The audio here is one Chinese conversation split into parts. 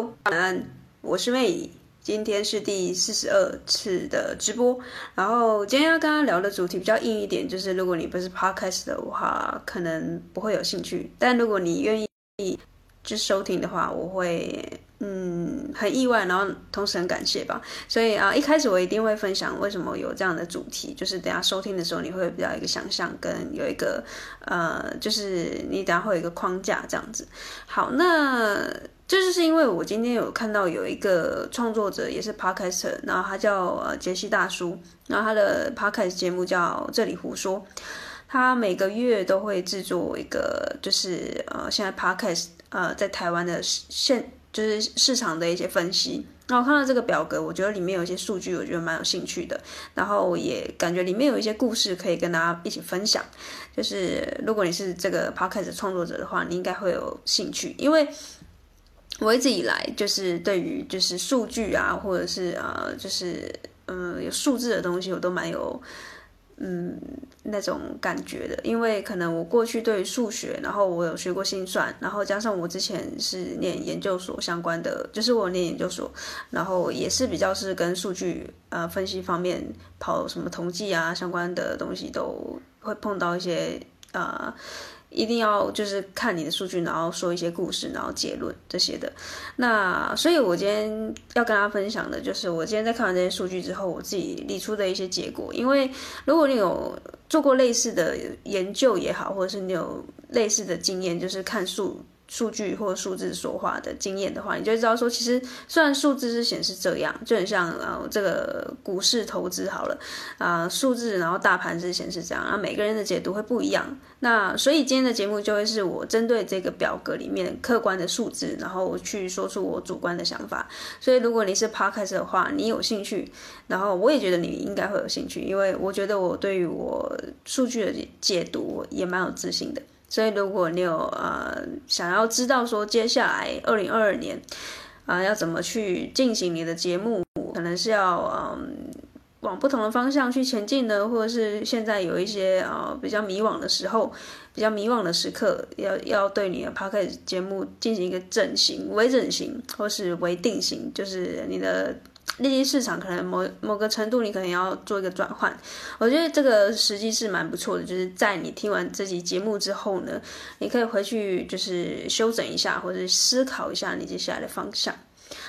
晚安，我是妹姨，今天是第四十二次的直播。然后今天要跟大家聊的主题比较硬一点，就是如果你不是 Podcast 的话，可能不会有兴趣。但如果你愿意就收听的话，我会。嗯，很意外，然后同时很感谢吧。所以啊，一开始我一定会分享为什么有这样的主题，就是等下收听的时候你会比较一个想象，跟有一个呃，就是你等下会有一个框架这样子。好，那这就是因为我今天有看到有一个创作者也是 podcast，然后他叫呃杰西大叔，然后他的 Podcast 节目叫这里胡说，他每个月都会制作一个，就是呃现在 Podcast 呃在台湾的现。就是市场的一些分析，那我看到这个表格，我觉得里面有一些数据，我觉得蛮有兴趣的，然后也感觉里面有一些故事可以跟大家一起分享。就是如果你是这个 podcast 创作者的话，你应该会有兴趣，因为我一直以来就是对于就是数据啊，或者是呃，就是嗯、有数字的东西，我都蛮有。嗯，那种感觉的，因为可能我过去对于数学，然后我有学过心算，然后加上我之前是念研究所相关的，就是我念研究所，然后也是比较是跟数据呃分析方面跑什么统计啊相关的东西，都会碰到一些呃。一定要就是看你的数据，然后说一些故事，然后结论这些的。那所以，我今天要跟大家分享的就是我今天在看完这些数据之后，我自己理出的一些结果。因为如果你有做过类似的研究也好，或者是你有类似的经验，就是看数。数据或数字说话的经验的话，你就知道说，其实虽然数字是显示这样，就很像呃这个股市投资好了啊，数字然后大盘是显示这样，然后每个人的解读会不一样。那所以今天的节目就会是我针对这个表格里面客观的数字，然后去说出我主观的想法。所以如果你是 Podcast 的话，你有兴趣，然后我也觉得你应该会有兴趣，因为我觉得我对于我数据的解读也蛮有自信的。所以，如果你有呃想要知道说接下来二零二二年啊、要怎么去进行你的节目，可能是要嗯、往不同的方向去前进呢，或者是现在有一些啊、比较迷惘的时候，比较迷惘的时刻，要要对你的 p o c a s t 节目进行一个整形、微整形，或是微定型，就是你的。利基市场可能某某个程度，你可能要做一个转换。我觉得这个时机是蛮不错的，就是在你听完这集节目之后呢，你可以回去就是修整一下，或者思考一下你接下来的方向。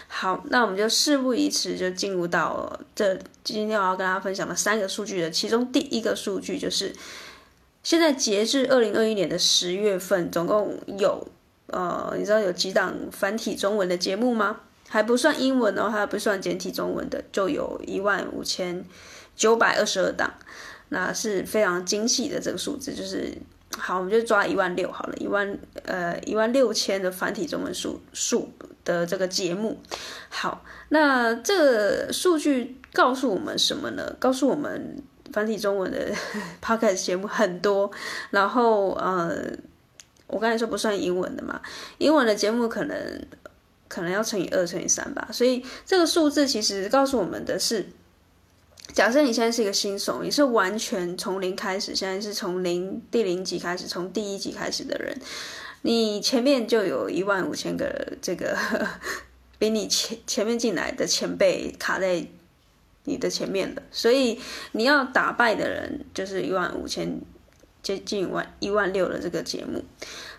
好，那我们就事不宜迟，就进入到这今天我要跟大家分享的三个数据的其中第一个数据，就是现在截至二零二一年的十月份，总共有呃，你知道有几档繁体中文的节目吗？还不算英文哦，还不算简体中文的，就有一万五千九百二十二档，那是非常精细的这个数字。就是好，我们就抓一万六好了，一万呃一万六千的繁体中文数数的这个节目。好，那这个数据告诉我们什么呢？告诉我们繁体中文的 Podcast 节目很多，然后呃，我刚才说不算英文的嘛，英文的节目可能。可能要乘以二，乘以三吧。所以这个数字其实告诉我们的是，假设你现在是一个新手，你是完全从零开始，现在是从零第零集开始，从第一集开始的人，你前面就有一万五千个这个 比你前前面进来的前辈卡在你的前面了，所以你要打败的人就是一万五千。接近万一万六的这个节目，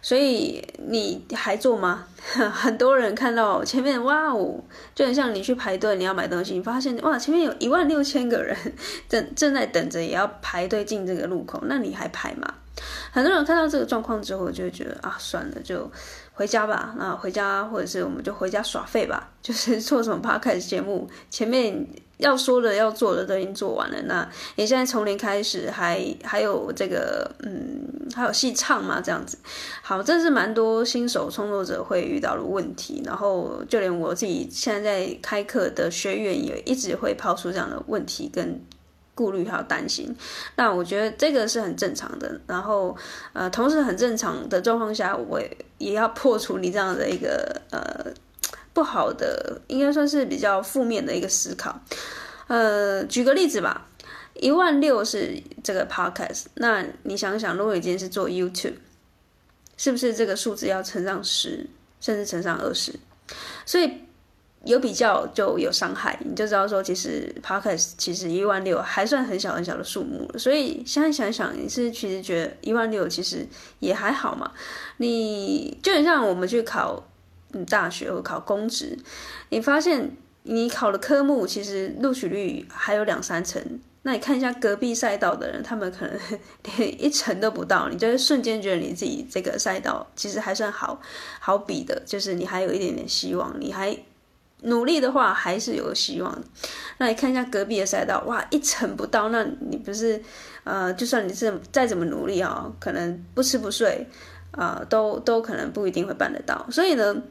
所以你还做吗？很多人看到前面，哇哦，就很像你去排队，你要买东西，你发现哇，前面有一万六千个人 正正在等着，也要排队进这个路口，那你还排吗？很多人看到这个状况之后，就觉得啊，算了，就回家吧。那回家，或者是我们就回家耍废吧，就是做什么 Podcast 节目，前面。要说的、要做的都已经做完了，那你现在从零开始还，还有这个，嗯，还有戏唱吗？这样子，好，这是蛮多新手创作者会遇到的问题，然后就连我自己现在在开课的学员也一直会抛出这样的问题跟顾虑还有担心。那我觉得这个是很正常的，然后呃，同时很正常的状况下，我也，也要破除你这样的一个呃。不好的，应该算是比较负面的一个思考。呃，举个例子吧，一万六是这个 podcast，那你想想，如果你今天是做 YouTube，是不是这个数字要乘上十，甚至乘上二十？所以有比较就有伤害，你就知道说，其实 Podcast 其实一万六还算很小很小的数目了。所以现在想想，你是其实觉得一万六其实也还好嘛。你就很像我们去考大学或考公职，你发现你考的科目其实录取率还有两三成。那你看一下隔壁赛道的人，他们可能 连一成都不到，你就会瞬间觉得你自己这个赛道其实还算好好比的，就是你还有一点点希望，你还努力的话还是有希望。那你看一下隔壁的赛道，哇，一成不到，那你不是呃，就算你是再怎么努力啊，可能不吃不睡啊，都都可能不一定会办得到。所以呢。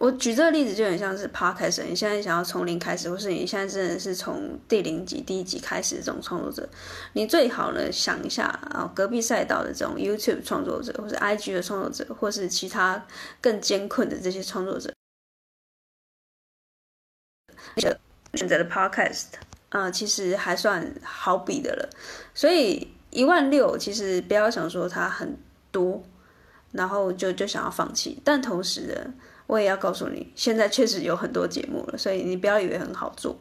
我举这个例子就很像是 Podcast，你现在想要从零开始，或是你现在真的是从第零集、第一集开始这种创作者，你最好呢想一下啊，隔壁赛道的这种 YouTube 创作者，或是 IG 的创作者，或是其他更艰困的这些创作者，选择的 Podcast 啊、其实还算好比的了。所以一万六，其实不要想说它很多，然后就就想要放弃，但同时呢。我也要告诉你，现在确实有很多节目了，所以你不要以为很好做，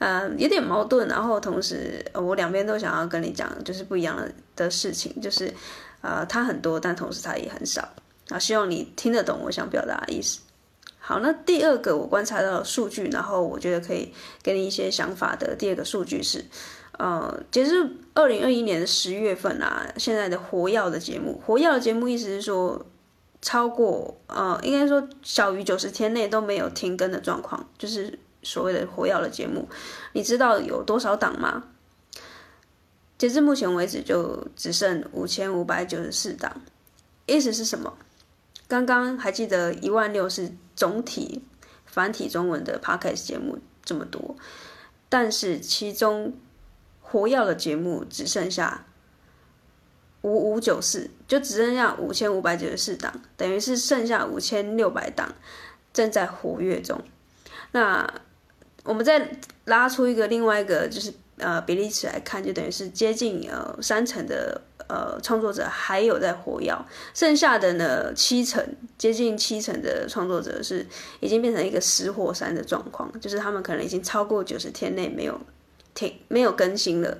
嗯、有点矛盾。然后同时，我两边都想要跟你讲，就是不一样的的事情，就是，呃，它很多，但同时它也很少。啊，希望你听得懂我想表达的意思。好，那第二个我观察到的数据，然后我觉得可以给你一些想法的第二个数据是，呃，截至二零二一年的十月份啊，现在的活跃的节目，活跃的节目意思是说。超过呃，应该说小于九十天内都没有停更的状况，就是所谓的活药的节目。你知道有多少档吗？截至目前为止，就只剩五千五百九十四档。意思是什么？刚刚还记得一万六是总体繁体中文的 Podcast 节目这么多，但是其中活药的节目只剩下。五五九四，就只剩下五千五百九十四档，等于是剩下五千六百档正在活跃中。那我们再拉出一个另外一个就是呃比例尺来看，就等于是接近呃三成的呃创作者还有在活跃，剩下的呢七成接近七成的创作者是已经变成一个死火山的状况，就是他们可能已经超过九十天内没有停没有更新了。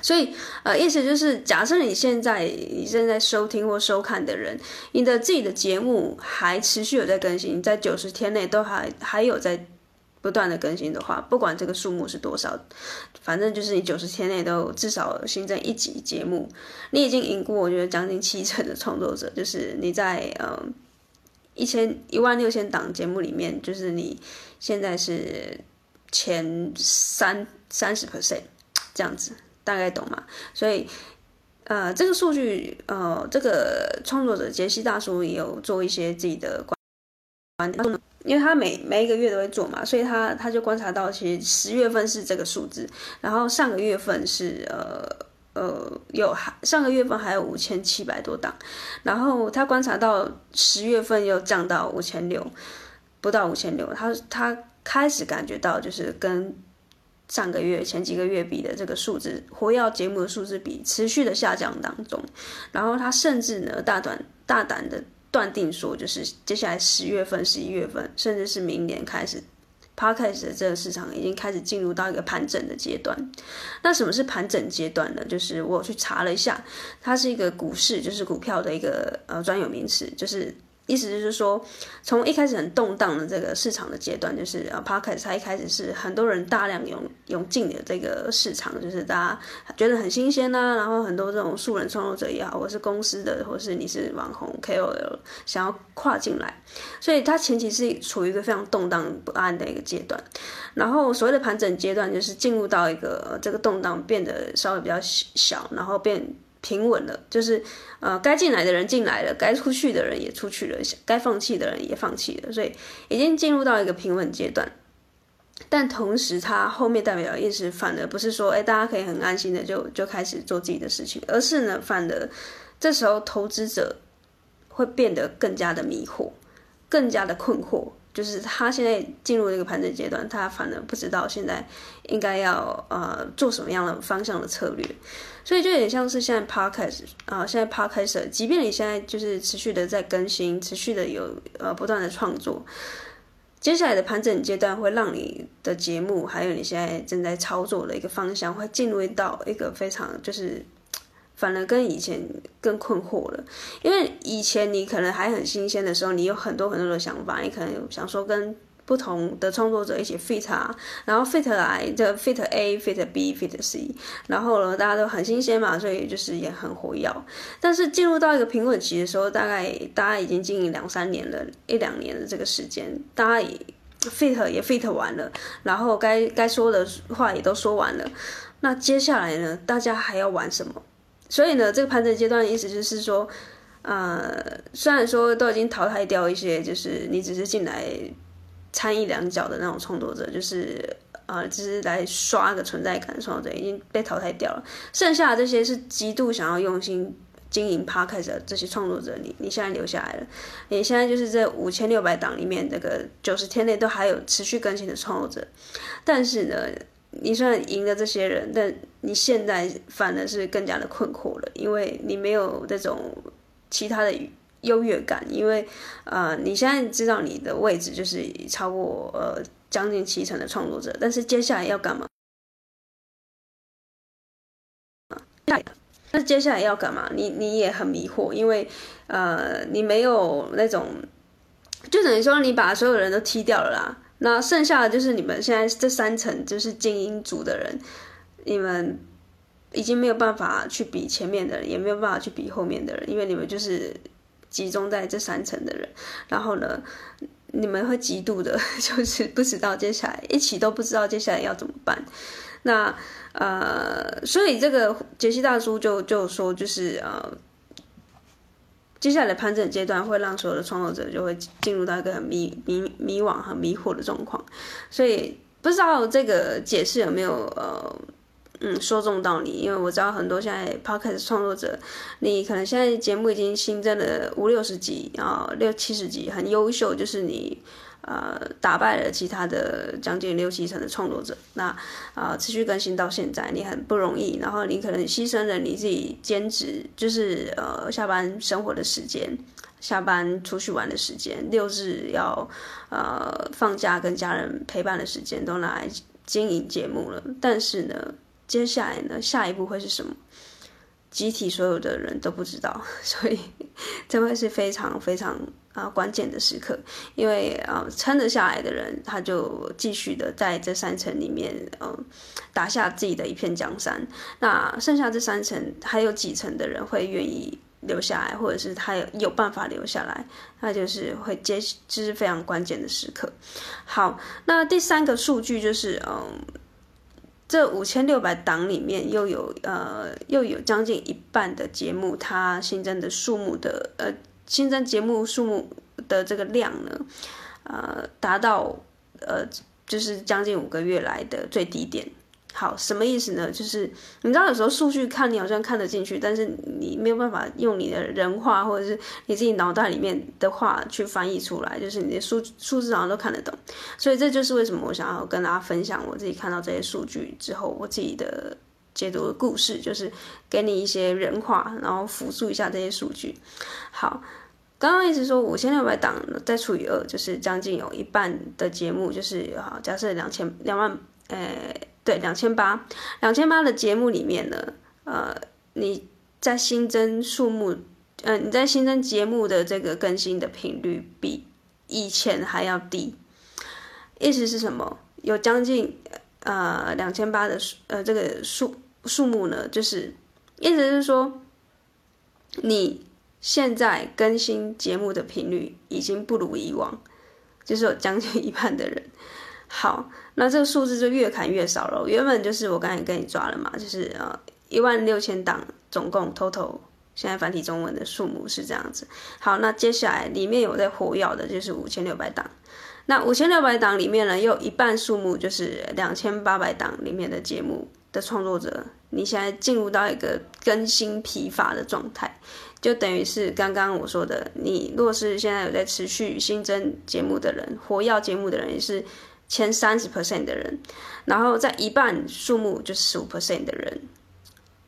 所以，呃，意思就是，假设你现在你正在收听或收看的人，你的自己的节目还持续有在更新，在九十天内都还还有在不断的更新的话，不管这个数目是多少，反正就是你九十天内都至少新增一集节目，你已经赢过我觉得将近七成的创作者，就是你在呃一千一万六千档节目里面，就是你现在是前三三十 percent 这样子。大概懂嘛？所以，呃，这个数据，呃，这个创作者杰西大叔也有做一些自己的观点，因为他每每一个月都会做嘛，所以他他就观察到，其实十月份是这个数字，然后上个月份是呃呃有上个月份还有五千七百多档，然后他观察到十月份又降到五千六，不到五千六，他他开始感觉到就是跟。上个月前几个月比的这个数字，活跃节目的数字比持续的下降当中，然后他甚至呢大胆大胆的断定说，就是接下来十月份、十一月份，甚至是明年开始，Podcast 的这个市场已经开始进入到一个盘整的阶段。那什么是盘整阶段呢？就是我去查了一下，它是一个股市，就是股票的一个呃专有名词，就是。意思就是说，从一开始很动荡的这个市场的阶段，就是呃，Podcast 它一开始是很多人大量涌涌进的这个市场，就是大家觉得很新鲜呐、然后很多这种素人创作者也好，或是公司的，或是你是网红 KOL 想要跨进来，所以它前期是处于一个非常动荡不安的一个阶段。然后所谓的盘整阶段，就是进入到一个这个动荡变得稍微比较小，然后变。平稳了，就是，呃，该进来的人进来了，该出去的人也出去了，该放弃的人也放弃了，所以已经进入到一个平稳阶段。但同时，它后面代表的意思反而不是说，哎，大家可以很安心的就就开始做自己的事情，而是呢，反而这时候投资者会变得更加的迷惑，更加的困惑。就是他现在进入这个盘整阶段，他反而不知道现在应该要呃做什么样的方向的策略，所以就有点像是现在 Podcast 啊、现在 Podcast，即便你现在就是持续的在更新，持续的有呃不断的创作，接下来的盘整阶段会让你的节目还有你现在正在操作的一个方向会进入到一个非常就是。反而跟以前更困惑了，因为以前你可能还很新鲜的时候，你有很多很多的想法，你可能想说跟不同的创作者一起 fit 啊，然后 fit 来就 fit A、fit B、fit C，然后呢大家都很新鲜嘛，所以就是也很活跃。但是进入到一个平稳期的时候，大概大家已经经营两三年了，一两年的这个时间，大家也 fit 也 fit 完了，然后该该说的话也都说完了，那接下来呢，大家还要玩什么？所以呢，这个盘整阶段的意思就是说，呃，虽然说都已经淘汰掉一些，就是你只是进来掺一两脚的那种创作者，就是呃，只是来刷个存在感的创作者已经被淘汰掉了。剩下的这些是极度想要用心经营 Podcast 的这些创作者，你你现在留下来了，你现在就是这五千六百档里面，这个九十天内都还有持续更新的创作者，但是呢。你虽然赢了这些人，但你现在反而是更加的困惑了，因为你没有这种其他的优越感，因为呃，你现在知道你的位置就是超过呃将近七成的创作者，但是接下来要干嘛？那接下来要干嘛？你你也很迷惑，因为呃，你没有那种，就等于说你把所有人都踢掉了啦。那剩下的就是你们现在这三层，就是精英组的人，你们已经没有办法去比前面的人，也没有办法去比后面的人，因为你们就是集中在这三层的人。然后呢，你们会极度的，就是不知道接下来一起都不知道接下来要怎么办。那呃，所以这个杰西大叔就就说，就是呃。接下来的盘整阶段会让所有的创作者就会进入到一个很迷迷迷惘、和迷惑的状况，所以不知道这个解释有没有呃嗯说中到你？因为我知道很多现在 Podcast 创作者，你可能现在节目已经新增了五六十集啊，六七十集，很优秀，就是你。呃，打败了其他的将近六七成的创作者，那啊、持续更新到现在，你很不容易。然后你可能牺牲了你自己兼职，就是呃下班生活的时间，下班出去玩的时间，六日要呃放假跟家人陪伴的时间，都拿来经营节目了。但是呢，接下来呢，下一步会是什么？集体所有的人都不知道，所以这会是非常非常啊、呃、关键的时刻，因为啊、呃、撑得下来的人，他就继续的在这三层里面，嗯、打下自己的一片江山。那剩下这三层，还有几层的人会愿意留下来，或者是他有有办法留下来，那就是会接，这、是非常关键的时刻。好，那第三个数据就是嗯。这五千六百档里面，又有呃，又有将近一半的节目，它新增的数目的呃，新增节目数目的这个量呢，呃，达到呃，就是将近五个月来的最低点。好，什么意思呢？就是你知道，有时候数据看你好像看得进去，但是你没有办法用你的人话或者是你自己脑袋里面的话去翻译出来，就是你的数数字好像都看得懂。所以这就是为什么我想要跟大家分享我自己看到这些数据之后，我自己的解读的故事，就是给你一些人话，然后复述一下这些数据。好，刚刚一直说五千六百档再除以二，就是将近有一半的节目，就是好，假设两千两万，呃。对，两千八，两千八的节目里面呢，呃，你在新增数目，呃，你在新增节目的这个更新的频率比以前还要低，意思是什么？有将近呃两千八的数呃这个数数目呢，就是意思是说，你现在更新节目的频率已经不如以往，就是有将近一半的人。好，那这个数字就越砍越少了。原本就是我刚才跟你抓了嘛，就是呃一万六千档，总共 total 现在繁体中文的数目是这样子。好，那接下来里面有在活跃的，就是五千六百档。那五千六百档里面呢，又有一半数目就是两千八百档里面的节目的创作者，你现在进入到一个更新疲乏的状态。就等于是刚刚我说的，你若是现在有在持续新增节目的人，活跃节目的人也是前三十 percent 的人，然后在一半数目就是十五 percent 的人，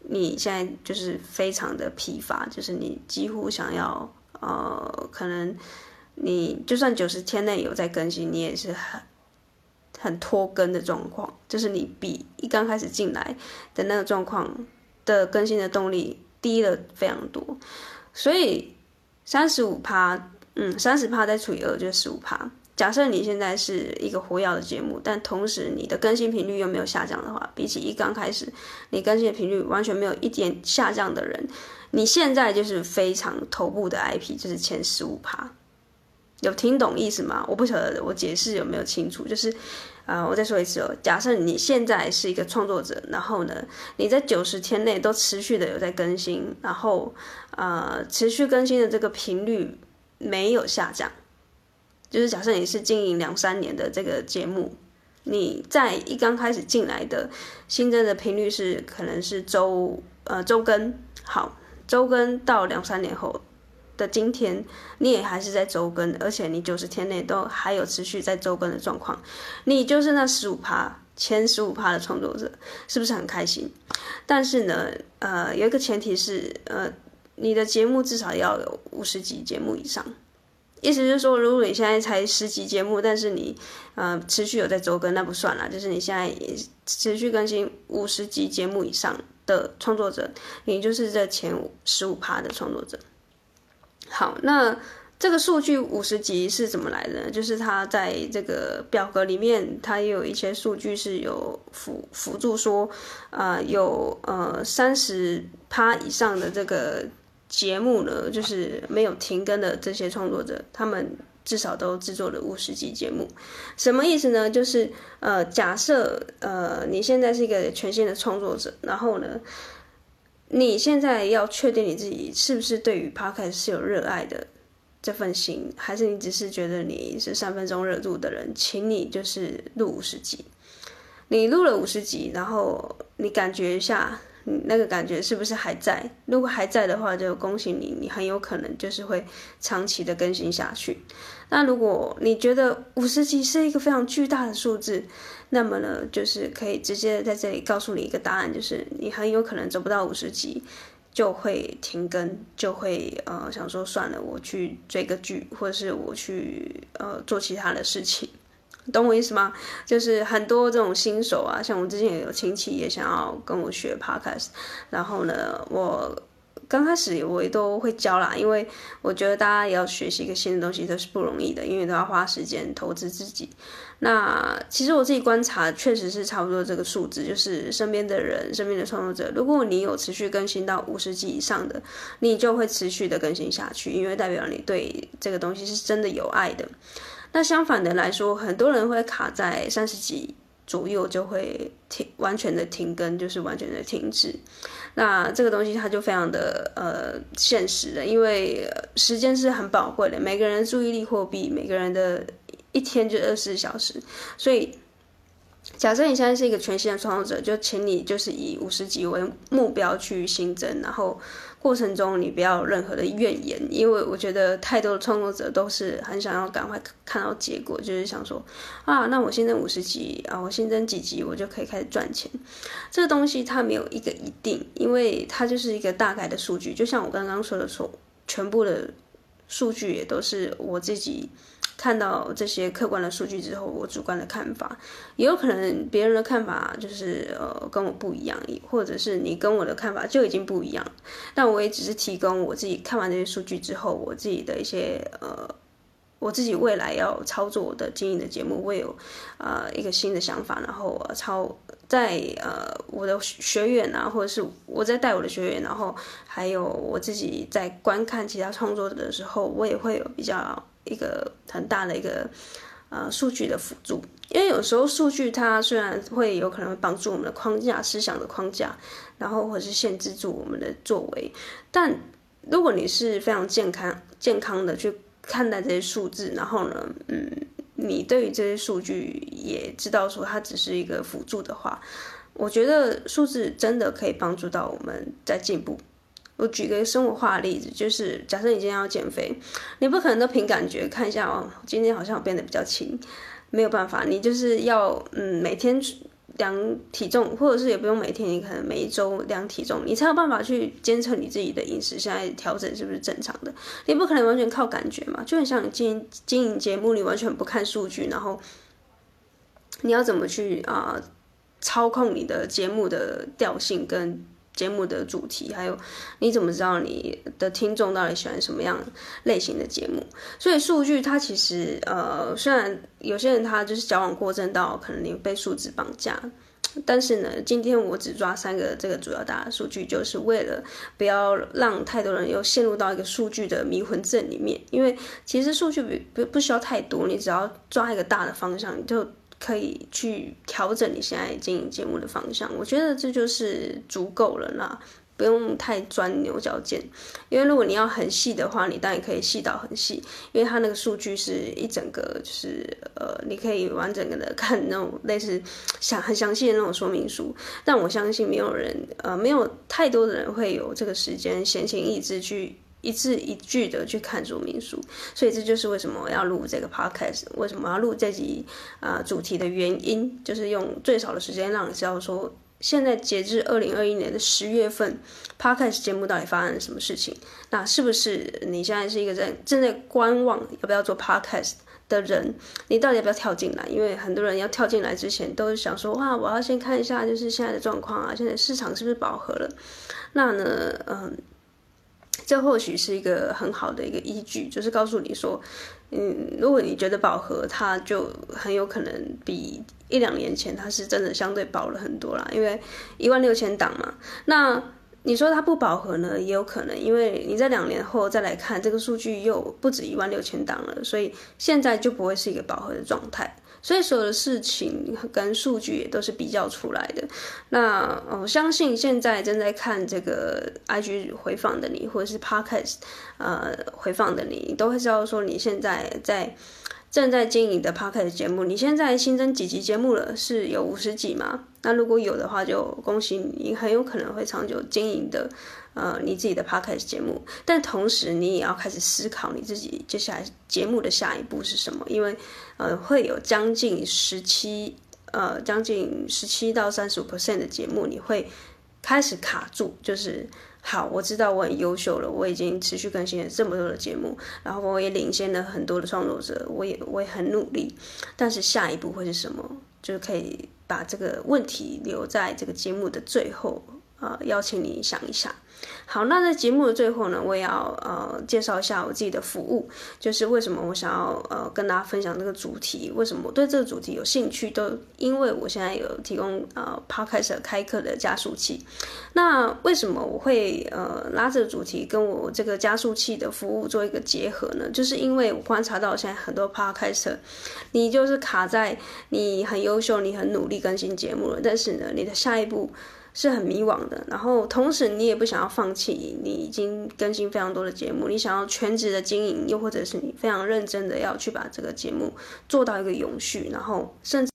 你现在就是非常的疲乏，就是你几乎想要呃，可能你就算九十天内有在更新，你也是很很拖更的状况，就是你比一刚开始进来的那个状况的更新的动力。低了非常多，所以三十五趴，嗯，三十趴再除以二就是十五趴。假设你现在是一个活跃的节目，但同时你的更新频率又没有下降的话，比起一刚开始你更新的频率完全没有一点下降的人，你现在就是非常头部的 IP，就是前十五趴。有听懂意思吗？我不晓得我解释有没有清楚，就是。呃，我再说一次哦。假设你现在是一个创作者，然后呢，你在九十天内都持续的有在更新，然后呃，持续更新的这个频率没有下降。就是假设你是经营两三年的这个节目，你在一刚开始进来的新增的频率是可能是周呃周更，好，周更到两三年后。的今天，你也还是在周更，而且你九十天内都还有持续在周更的状况，你就是那十五趴前十五趴的创作者，是不是很开心？但是呢，呃，有一个前提是，呃，你的节目至少要有五十集节目以上，意思是说，如果你现在才十集节目，但是你呃持续有在周更，那不算了，就是你现在持续更新五十集节目以上的创作者，你就是这前十五趴的创作者。好，那这个数据五十集是怎么来的呢？就是它在这个表格里面，它也有一些数据是有辅辅助说，呃，有呃三十趴以上的这个节目呢，就是没有停更的这些创作者，他们至少都制作了五十集节目。什么意思呢？就是呃，假设呃你现在是一个全新的创作者，然后呢，你现在要确定你自己是不是对于 p o c a s t 是有热爱的这份心，还是你只是觉得你是三分钟热度的人，请你就是录五十集。你录了五十集，然后你感觉一下。那个感觉是不是还在？如果还在的话，就恭喜你，你很有可能就是会长期的更新下去。那如果你觉得五十集是一个非常巨大的数字，那么呢，就是可以直接在这里告诉你一个答案，就是你很有可能走不到五十集就会停更，就会呃想说算了，我去追个剧，或者是我去呃做其他的事情。懂我意思吗？就是很多这种新手啊，像我之前也有亲戚也想要跟我学 podcast，然后呢，我刚开始我也都会教啦，因为我觉得大家也要学习一个新的东西都是不容易的，因为都要花时间投资自己。那其实我自己观察，确实是差不多这个数字，就是身边的人、身边的创作者，如果你有持续更新到五十集以上的，你就会持续的更新下去，因为代表你对这个东西是真的有爱的。那相反的来说，很多人会卡在三十几左右就会停，完全的停更，就是完全的停止。那这个东西它就非常的呃现实的，因为时间是很宝贵的，每个人的注意力货币，每个人的一天就二十四小时，所以。假设你现在是一个全新的创作者，就请你就是以五十级为目标去新增，然后过程中你不要有任何的怨言，因为我觉得太多的创作者都是很想要赶快看到结果，就是想说啊，那我新增五十集啊，我新增几集我就可以开始赚钱。这个东西它没有一个一定，因为它就是一个大概的数据，就像我刚刚说的说，全部的数据也都是我自己。看到这些客观的数据之后，我主观的看法也有可能别人的看法就是呃跟我不一样，或者是你跟我的看法就已经不一样。但我也只是提供我自己看完这些数据之后，我自己的一些呃，我自己未来要操作的经营的节目，我有呃一个新的想法，然后我操在呃我的学员啊，或者是我在带我的学员，然后还有我自己在观看其他创作者的时候，我也会有比较。一个很大的一个呃数据的辅助，因为有时候数据它虽然会有可能会帮助我们的框架思想的框架，然后或者是限制住我们的作为，但如果你是非常健康健康的去看待这些数字，然后呢，嗯，你对于这些数据也知道说它只是一个辅助的话，我觉得数字真的可以帮助到我们在进步。我举个生活化的例子，就是假设你今天要减肥，你不可能都凭感觉看一下哦，今天好像我变得比较轻，没有办法，你就是要嗯每天量体重，或者是也不用每天，你可能每一周量体重，你才有办法去监测你自己的饮食现在调整是不是正常的。你不可能完全靠感觉嘛，就很像你经营经营节目，你完全不看数据，然后你要怎么去啊、操控你的节目的调性跟。节目的主题，还有你怎么知道你的听众到底喜欢什么样类型的节目？所以数据它其实呃，虽然有些人他就是矫枉过正到可能你被数字绑架，但是呢，今天我只抓三个这个主要大的数据，就是为了不要让太多人又陷入到一个数据的迷魂阵里面。因为其实数据不不需要太多，你只要抓一个大的方向，你就。可以去调整你现在经营节目的方向，我觉得这就是足够了啦，不用太钻牛角尖。因为如果你要很细的话，你当然可以细到很细，因为它那个数据是一整个，就是呃，你可以完整的看那种类似详很详细的那种说明书。但我相信没有人，呃，没有太多的人会有这个时间闲情逸致去。一字一句的去看说明书，所以这就是为什么我要录这个 podcast，为什么要录这集啊、主题的原因，就是用最少的时间让你知道说，现在截至二零二一年的十月份，podcast 节目到底发生了什么事情？那是不是你现在是一个在正在观望要不要做 podcast 的人？你到底要不要跳进来？因为很多人要跳进来之前都是想说，哇，我要先看一下就是现在的状况啊，现在市场是不是饱和了？那呢，嗯。这或许是一个很好的一个依据，就是告诉你说，嗯，如果你觉得饱和，它就很有可能比一两年前它是真的相对饱了很多啦，因为一万六千档嘛。那你说它不饱和呢，也有可能，因为你在两年后再来看这个数据又不止一万六千档了，所以现在就不会是一个饱和的状态。所以所有的事情跟数据也都是比较出来的。那我相信现在正在看这个 IG 回放的你，或者是 Podcast 呃回放的你，你都会知道说你现在在正在经营的 Podcast 节目，你现在新增几集节目了？是有五十集吗？那如果有的话，就恭喜你，你很有可能会长久经营的。呃，你自己的 podcast 节目，但同时你也要开始思考你自己接下来节目的下一步是什么，因为呃，会有将近十七呃，将近十七到三十五 percent 的节目，你会开始卡住，就是好，我知道我很优秀了，我已经持续更新了这么多的节目，然后我也领先了很多的创作者，我也我也很努力，但是下一步会是什么？就是可以把这个问题留在这个节目的最后，呃，邀请你想一想。好，那在节目的最后呢，我也要呃介绍一下我自己的服务，就是为什么我想要呃跟大家分享这个主题，为什么我对这个主题有兴趣，都因为我现在有提供呃 Podcast 开课的加速器。那为什么我会呃拉这个主题跟我这个加速器的服务做一个结合呢？就是因为我观察到现在很多 Podcast，你就是卡在你很优秀，你很努力更新节目了，但是呢，你的下一步。是很迷惘的，然后同时你也不想要放弃，你已经更新非常多的节目，你想要全职的经营，又或者是你非常认真的要去把这个节目做到一个永续，然后甚至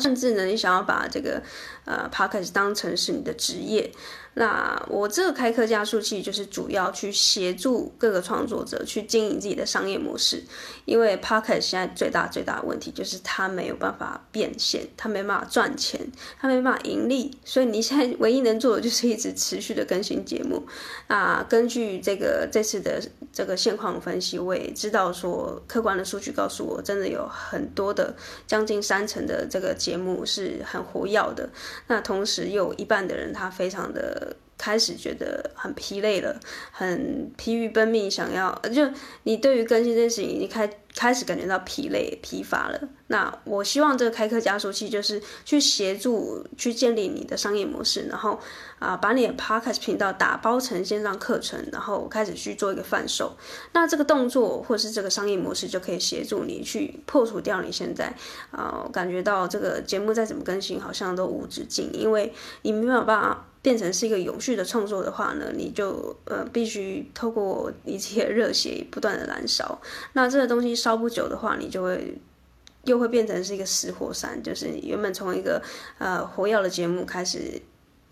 甚至呢，你想要把这个呃 Podcast 当成是你的职业。那我这个开课加速器就是主要去协助各个创作者去经营自己的商业模式，因为 Podcast 现在最大最大的问题就是它没有办法变现，它没办法赚钱，它没办法盈利，所以你现在唯一能做的就是一直持续的更新节目。啊，根据这个这次的这个现况分析，我也知道说客观的数据告诉我，真的有很多的将近三成的这个节目是很活跃的，那同时又有一半的人他非常的。开始觉得很疲累了，很疲于奔命，想要就你对于更新这件事情已经开开始感觉到疲累、疲乏了。那我希望这个开课加速器就是去协助去建立你的商业模式，然后啊把你的 Podcast 频道打包成线上课程，然后开始去做一个贩售。那这个动作或是这个商业模式就可以协助你去破除掉你现在啊感觉到这个节目再怎么更新好像都无止境，因为你没有办法。变成是一个永续的创作的话呢，你就呃必须透过一切热血不断的燃烧。那这个东西烧不久的话，你就会又会变成是一个死火山，就是原本从一个呃火药的节目开始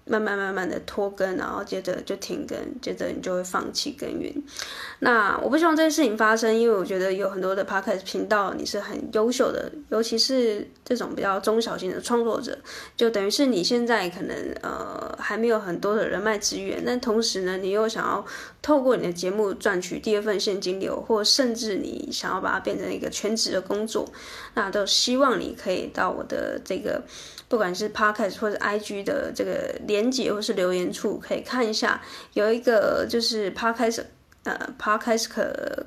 慢慢慢慢的拖更，然后接着就停更，接着你就会放弃耕耘。那我不希望这件事情发生，因为我觉得有很多的 podcast 频道你是很优秀的，尤其是这种比较中小型的创作者，就等于是你现在可能呃还没有很多的人脉资源，但同时呢，你又想要透过你的节目赚取第二份现金流，或甚至你想要把它变成一个全职的工作，那都希望你可以到我的这个。不管是 Podcast 或者 IG 的这个连结或是留言处，可以看一下，有一个就是 Podcast 呃 Podcast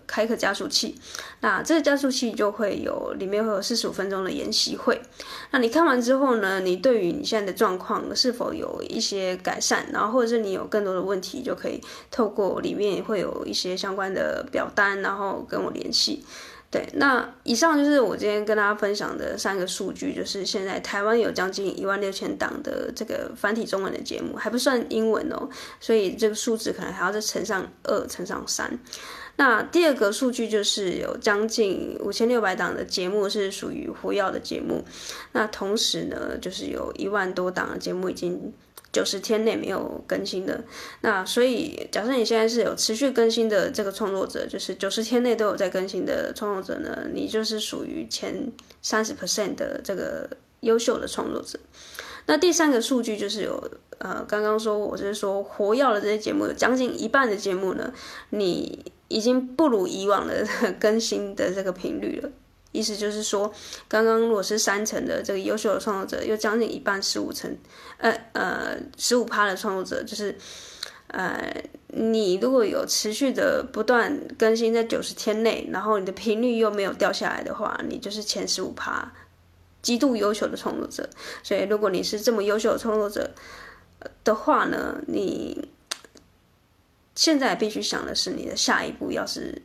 开课加速器，那这个加速器就会有里面会有四十五分钟的研习会，那你看完之后呢，你对于你现在的状况是否有一些改善，然后或者是你有更多的问题，就可以透过里面会有一些相关的表单，然后跟我联系。对，那以上就是我今天跟大家分享的三个数据，就是现在台湾有将近一万六千档的这个繁体中文的节目，还不算英文哦，所以这个数字可能还要再乘上二，乘上三。那第二个数据就是有将近五千六百档的节目是属于活跃的节目，那同时呢，就是有一万多档的节目已经。九十天内没有更新的，那所以假设你现在是有持续更新的这个创作者，就是九十天内都有在更新的创作者呢，你就是属于前三十 percent 的这个优秀的创作者。那第三个数据就是有呃，刚刚说我是说活跃的这些节目，有将近一半的节目呢，你已经不如以往的 更新的这个频率了。意思就是说，刚刚如果是三成的这个优秀的创作者，又将近一半十五成，呃呃十五趴的创作者，就是呃你如果有持续的不断更新在九十天内，然后你的频率又没有掉下来的话，你就是前十五趴极度优秀的创作者。所以如果你是这么优秀的创作者的话呢，你现在必须想的是你的下一步要是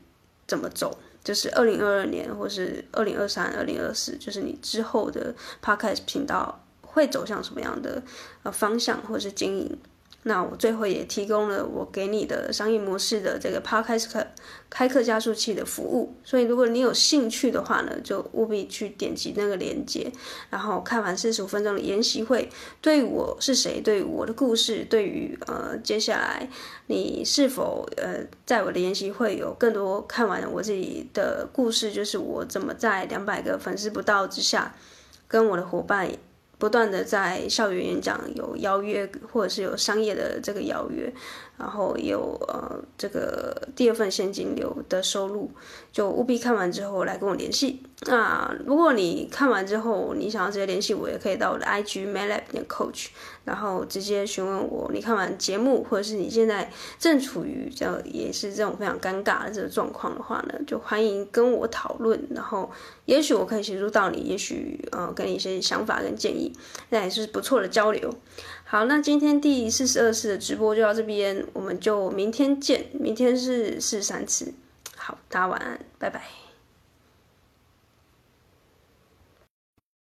怎么走。就是二零二二年，或是二零二三、二零二四，就是你之后的 Podcast 频道会走向什么样的呃方向，或者是经营。那我最后也提供了我给你的商业模式的这个 Podcast 开课加速器的服务，所以如果你有兴趣的话呢，就务必去点击那个链接，然后看完四十五分钟的研习会。对于我是谁，对于我的故事，对于呃接下来你是否呃在我的研习会有更多看完我自己的故事，就是我怎么在两百个粉丝不到之下跟我的伙伴。不断的在校园演讲有邀约，或者是有商业的这个邀约，然后有呃这个第二份现金流的收入，就务必看完之后来跟我联系。那如果你看完之后你想要直接联系我，也可以到我的 IG maylab 点 coach，然后直接询问我。你看完节目，或者是你现在正处于这样也是这种非常尴尬的这个状况的话呢，就欢迎跟我讨论。然后也许我可以协助到你，也许呃给你一些想法跟建议。那也是不错的交流。好，那今天第四十二次的直播就到这边，我们就明天见。明天是四十三次。好，大家晚安，拜拜。